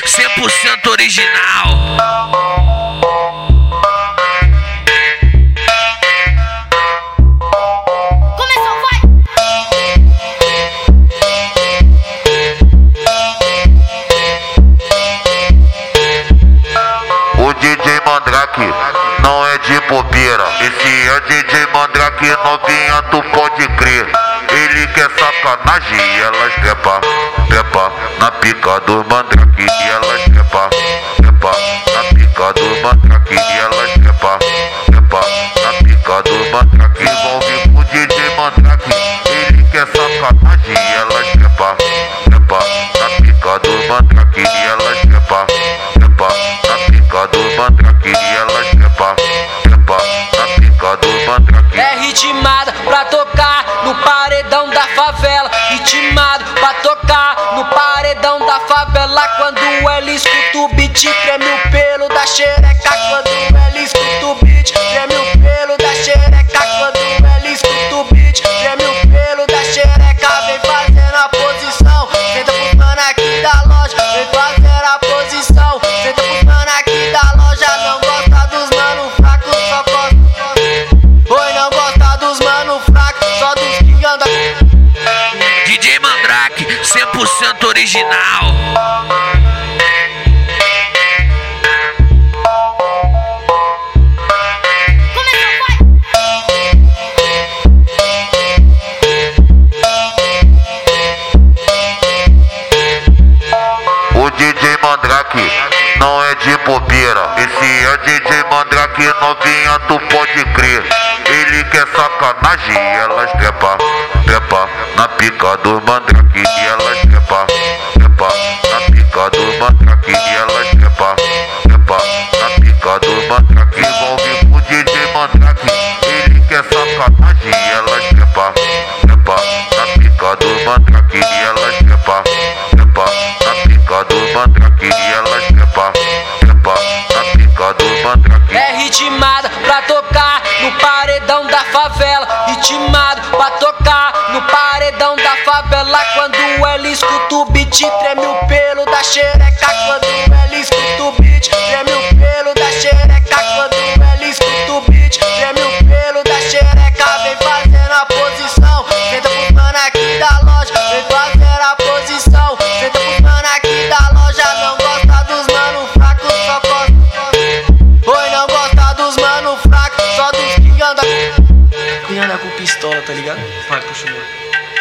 100% original. Começou, vai! O DJ Mandrake não é de bobeira. Esse é DJ Mandrake novinha, tu pode crer. Ele quer sacanagem e elas trepa, trepa na pica do Mandrake. Xereca. Quando ela escuta o beat, treme o pelo da xereca. Quando ela escuta o beat, treme o pelo da xereca. Vem fazendo a posição, senta pros mano aqui da loja. Vem fazendo a posição, senta pros mano aqui da loja. Não gosta dos mano fracos, só gosta. Oi, não gosta dos mano fracos, só dos que anda DJ Mandrake, 100% original. Não é de bobeira. Esse é DJ Mandrake novinha, tu pode crer. Ele quer sacanagem elas trepa, trepa na pica do Mandrake. É ritmada pra tocar no paredão da favela. Ritmado pra tocar no paredão da favela. Quando ela escuta o beat, treme o pelo da xereca. Mano fracos,